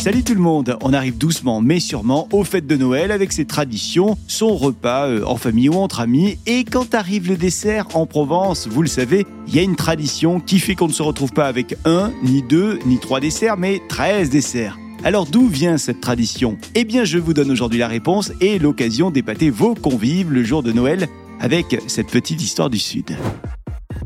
Salut tout le monde, on arrive doucement mais sûrement aux fêtes de Noël avec ses traditions, son repas euh, en famille ou entre amis. Et quand arrive le dessert en Provence, vous le savez, il y a une tradition qui fait qu'on ne se retrouve pas avec un, ni deux, ni trois desserts, mais 13 desserts. Alors d'où vient cette tradition? Eh bien je vous donne aujourd'hui la réponse et l'occasion d'épater vos convives le jour de Noël avec cette petite histoire du Sud.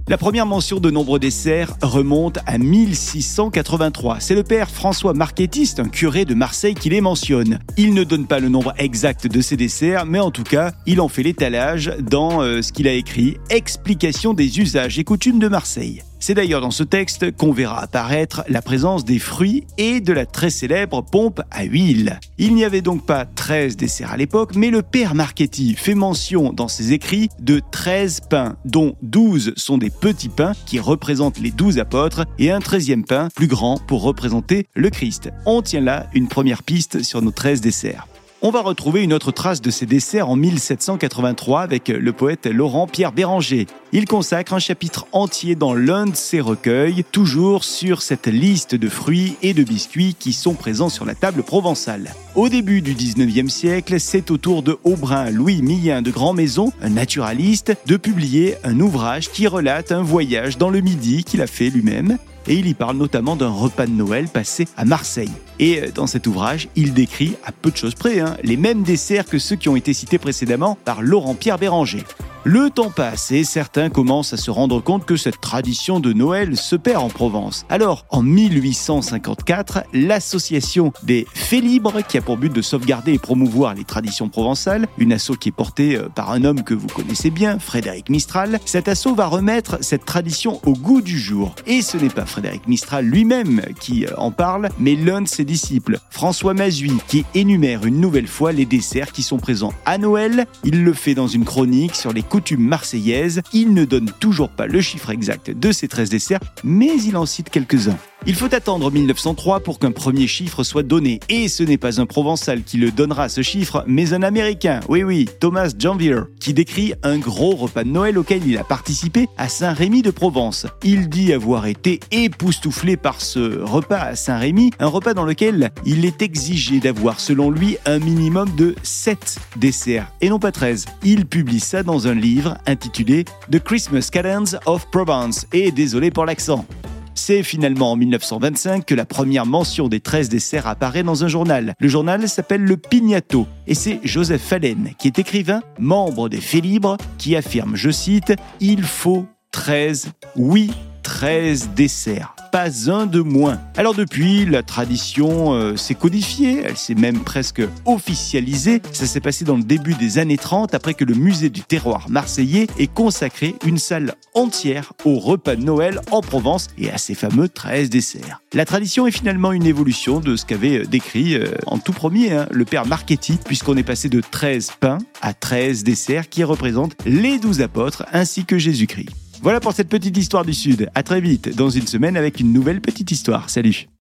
La première mention de nombreux desserts remonte à 1683. C'est le père François Marquetiste, un curé de Marseille, qui les mentionne. Il ne donne pas le nombre exact de ces desserts, mais en tout cas, il en fait l'étalage dans euh, ce qu'il a écrit Explication des usages et coutumes de Marseille. C'est d'ailleurs dans ce texte qu'on verra apparaître la présence des fruits et de la très célèbre pompe à huile. Il n'y avait donc pas 13 desserts à l'époque, mais le père Marchetti fait mention dans ses écrits de 13 pains, dont 12 sont des petits pains qui représentent les 12 apôtres et un 13e pain plus grand pour représenter le Christ. On tient là une première piste sur nos 13 desserts. On va retrouver une autre trace de ces desserts en 1783 avec le poète Laurent Pierre Béranger. Il consacre un chapitre entier dans l'un de ses recueils, toujours sur cette liste de fruits et de biscuits qui sont présents sur la table provençale. Au début du 19e siècle, c'est au tour de Aubrin Louis Millien de Grand Maison, un naturaliste, de publier un ouvrage qui relate un voyage dans le Midi qu'il a fait lui-même et il y parle notamment d'un repas de Noël passé à Marseille. Et euh, dans cet ouvrage, il décrit, à peu de choses près, hein, les mêmes desserts que ceux qui ont été cités précédemment par Laurent-Pierre Béranger. Le temps passe et certains commencent à se rendre compte que cette tradition de Noël se perd en Provence. Alors, en 1854, l'association des Félibres, qui a pour but de sauvegarder et promouvoir les traditions provençales, une asso qui est portée euh, par un homme que vous connaissez bien, Frédéric Mistral, cet asso va remettre cette tradition au goût du jour. Et ce n'est pas Frédéric Mistral lui-même qui euh, en parle, mais l'un de ses disciples, François Mazui, qui énumère une nouvelle fois les desserts qui sont présents à Noël. Il le fait dans une chronique sur les coutumes marseillaises. Il ne donne toujours pas le chiffre exact de ces 13 desserts, mais il en cite quelques-uns. Il faut attendre 1903 pour qu'un premier chiffre soit donné, et ce n'est pas un Provençal qui le donnera ce chiffre, mais un Américain, oui oui, Thomas Janvier, qui décrit un gros repas de Noël auquel il a participé à Saint-Rémy de Provence. Il dit avoir été époustouflé par ce repas à Saint-Rémy, un repas dans lequel il est exigé d'avoir selon lui un minimum de 7 desserts, et non pas 13. Il publie ça dans un livre intitulé The Christmas Cadence of Provence, et désolé pour l'accent. C'est finalement en 1925 que la première mention des 13 desserts apparaît dans un journal. Le journal s'appelle Le Pignato et c'est Joseph Fallen, qui est écrivain, membre des Faits Libres, qui affirme, je cite, Il faut 13, oui, 13 desserts pas un de moins. Alors depuis, la tradition euh, s'est codifiée, elle s'est même presque officialisée. Ça s'est passé dans le début des années 30 après que le musée du terroir marseillais ait consacré une salle entière au repas de Noël en Provence et à ces fameux 13 desserts. La tradition est finalement une évolution de ce qu'avait euh, décrit euh, en tout premier hein, le père Marchetti, puisqu'on est passé de 13 pains à 13 desserts qui représentent les 12 apôtres ainsi que Jésus-Christ. Voilà pour cette petite histoire du Sud. À très vite dans une semaine avec une nouvelle petite histoire. Salut